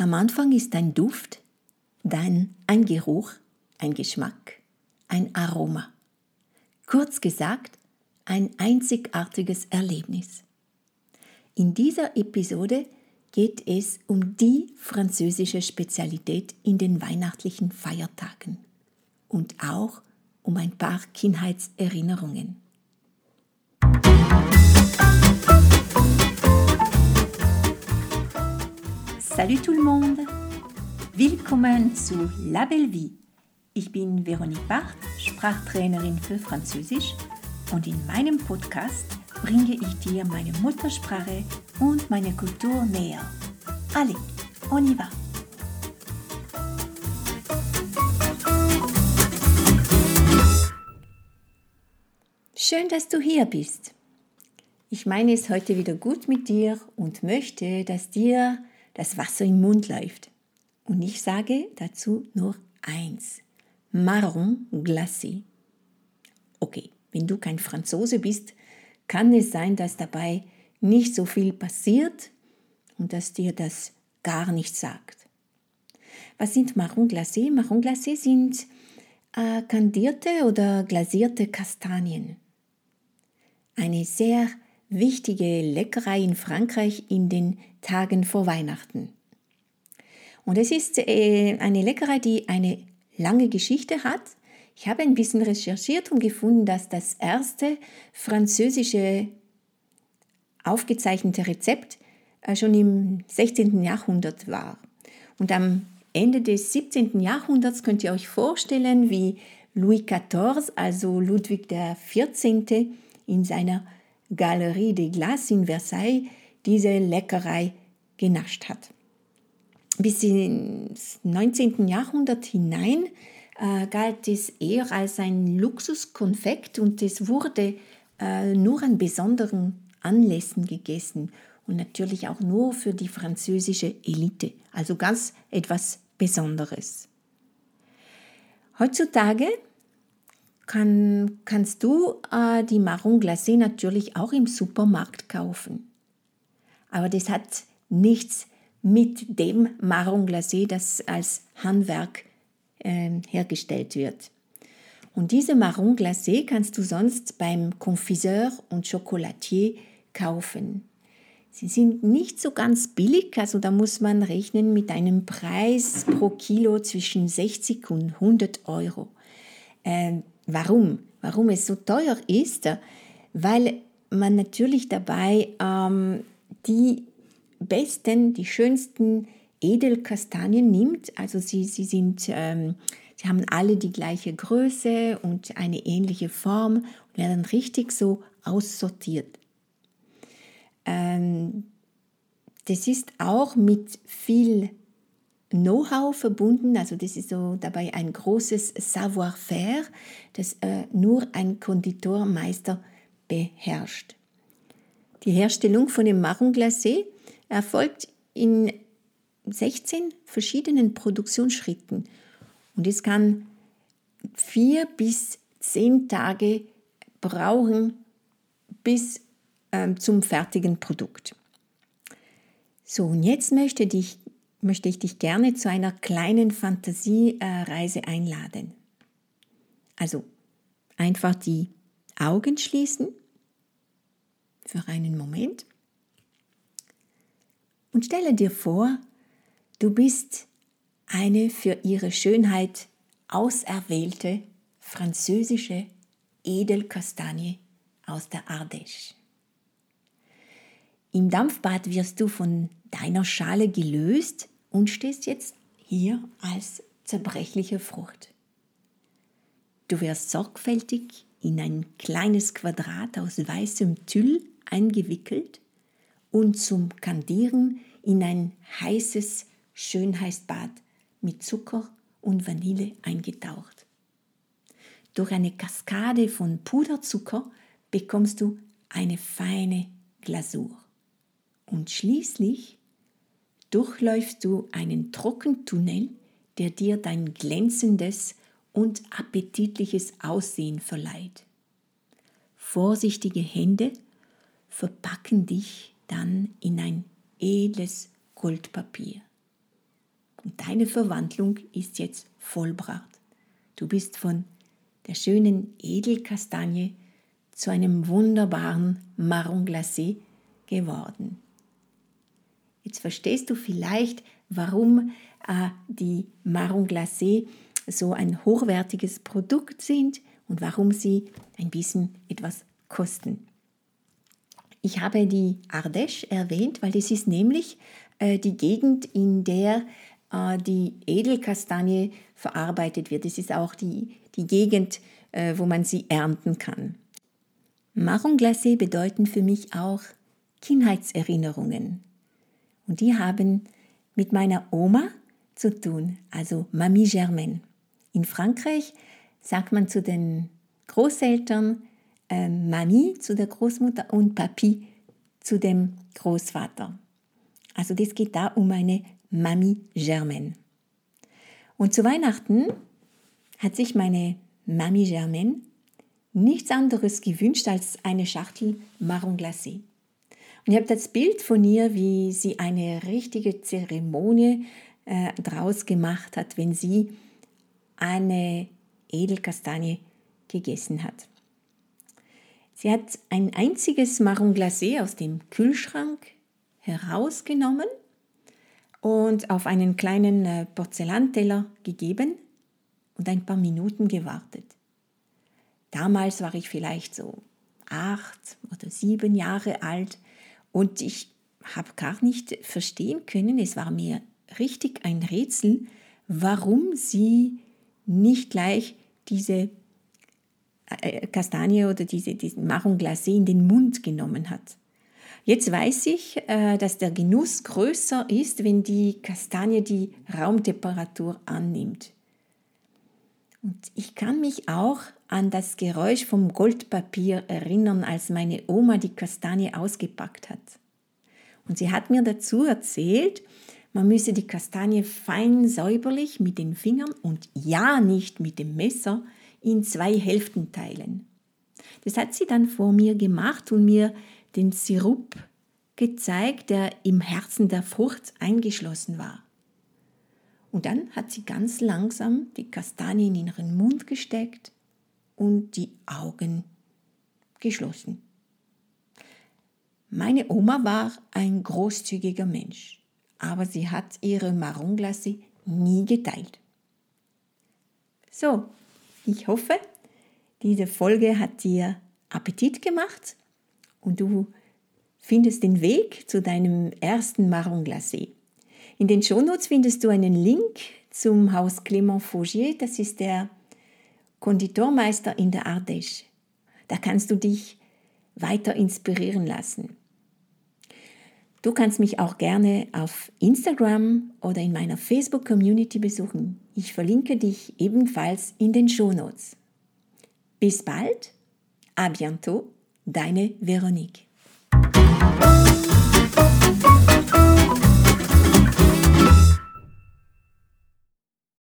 Am Anfang ist ein Duft, dann ein Geruch, ein Geschmack, ein Aroma. Kurz gesagt, ein einzigartiges Erlebnis. In dieser Episode geht es um die französische Spezialität in den weihnachtlichen Feiertagen und auch um ein paar Kindheitserinnerungen. Salut tout le monde! Willkommen zu La Belle Vie. Ich bin Veronique Barth, Sprachtrainerin für Französisch und in meinem Podcast bringe ich dir meine Muttersprache und meine Kultur näher. Allez, on y va! Schön, dass du hier bist. Ich meine es heute wieder gut mit dir und möchte, dass dir das Wasser im Mund läuft. Und ich sage dazu nur eins. Marron glacé. Okay, wenn du kein Franzose bist, kann es sein, dass dabei nicht so viel passiert und dass dir das gar nichts sagt. Was sind Marron glacé? Marron glacé sind äh, kandierte oder glasierte Kastanien. Eine sehr wichtige Leckerei in Frankreich in den Tagen vor Weihnachten. Und es ist äh, eine Leckerei, die eine lange Geschichte hat. Ich habe ein bisschen recherchiert und gefunden, dass das erste französische aufgezeichnete Rezept äh, schon im 16. Jahrhundert war. Und am Ende des 17. Jahrhunderts könnt ihr euch vorstellen, wie Louis XIV, also Ludwig XIV., in seiner Galerie des Glaces in Versailles diese Leckerei genascht hat. Bis ins 19. Jahrhundert hinein äh, galt es eher als ein Luxuskonfekt und es wurde äh, nur an besonderen Anlässen gegessen und natürlich auch nur für die französische Elite, also ganz etwas Besonderes. Heutzutage kann, kannst du äh, die Marron Glacé natürlich auch im Supermarkt kaufen. Aber das hat nichts mit dem Marron Glacé, das als Handwerk äh, hergestellt wird. Und diese Marron Glacé kannst du sonst beim Confiseur und Chocolatier kaufen. Sie sind nicht so ganz billig, also da muss man rechnen mit einem Preis pro Kilo zwischen 60 und 100 Euro. Ähm, Warum? Warum es so teuer ist? Weil man natürlich dabei ähm, die besten, die schönsten Edelkastanien nimmt. Also sie, sie sind, ähm, sie haben alle die gleiche Größe und eine ähnliche Form und werden richtig so aussortiert. Ähm, das ist auch mit viel Know-how verbunden, also das ist so dabei ein großes Savoir-faire, das äh, nur ein Konditormeister beherrscht. Die Herstellung von dem Marron Glacé erfolgt in 16 verschiedenen Produktionsschritten und es kann vier bis zehn Tage brauchen bis ähm, zum fertigen Produkt. So, und jetzt möchte ich möchte ich dich gerne zu einer kleinen Fantasiereise einladen. Also einfach die Augen schließen für einen Moment und stelle dir vor, du bist eine für ihre Schönheit auserwählte französische Edelkastanie aus der Ardèche. Im Dampfbad wirst du von deiner Schale gelöst und stehst jetzt hier als zerbrechliche Frucht. Du wirst sorgfältig in ein kleines Quadrat aus weißem Tüll eingewickelt und zum Kandieren in ein heißes Schönheitsbad mit Zucker und Vanille eingetaucht. Durch eine Kaskade von Puderzucker bekommst du eine feine Glasur. Und schließlich durchläufst du einen Trockentunnel, der dir dein glänzendes und appetitliches Aussehen verleiht. Vorsichtige Hände verpacken dich dann in ein edles Goldpapier. Und deine Verwandlung ist jetzt vollbracht. Du bist von der schönen Edelkastanie zu einem wunderbaren Marron glacé geworden. Jetzt verstehst du vielleicht, warum äh, die Marron glacé so ein hochwertiges Produkt sind und warum sie ein bisschen etwas kosten. Ich habe die Ardèche erwähnt, weil das ist nämlich äh, die Gegend, in der äh, die Edelkastanie verarbeitet wird. Es ist auch die, die Gegend, äh, wo man sie ernten kann. Marron glacé bedeuten für mich auch Kindheitserinnerungen. Und die haben mit meiner Oma zu tun, also Mamie Germaine. In Frankreich sagt man zu den Großeltern äh, Mami zu der Großmutter und Papi zu dem Großvater. Also das geht da um eine Mamie Germaine. Und zu Weihnachten hat sich meine Mamie Germaine nichts anderes gewünscht als eine Schachtel Marron glacé. Und ich habe das Bild von ihr, wie sie eine richtige Zeremonie äh, draus gemacht hat, wenn sie eine Edelkastanie gegessen hat. Sie hat ein einziges Marron glacé aus dem Kühlschrank herausgenommen und auf einen kleinen äh, Porzellanteller gegeben und ein paar Minuten gewartet. Damals war ich vielleicht so acht oder sieben Jahre alt und ich habe gar nicht verstehen können, es war mir richtig ein Rätsel, warum sie nicht gleich diese äh, Kastanie oder diese, diesen Marron glacé in den Mund genommen hat. Jetzt weiß ich, äh, dass der Genuss größer ist, wenn die Kastanie die Raumtemperatur annimmt. Und ich kann mich auch an das Geräusch vom Goldpapier erinnern, als meine Oma die Kastanie ausgepackt hat. Und sie hat mir dazu erzählt, man müsse die Kastanie fein säuberlich mit den Fingern und ja nicht mit dem Messer in zwei Hälften teilen. Das hat sie dann vor mir gemacht und mir den Sirup gezeigt, der im Herzen der Frucht eingeschlossen war. Und dann hat sie ganz langsam die Kastanie in ihren Mund gesteckt und die Augen geschlossen. Meine Oma war ein großzügiger Mensch, aber sie hat ihre Marronglasse nie geteilt. So, ich hoffe, diese Folge hat dir Appetit gemacht und du findest den Weg zu deinem ersten Marron glacé. In den Shownotes findest du einen Link zum Haus Clément Faugier, das ist der Konditormeister in der Ardèche. Da kannst du dich weiter inspirieren lassen. Du kannst mich auch gerne auf Instagram oder in meiner Facebook-Community besuchen. Ich verlinke dich ebenfalls in den Shownotes. Bis bald, à bientôt, deine Veronique.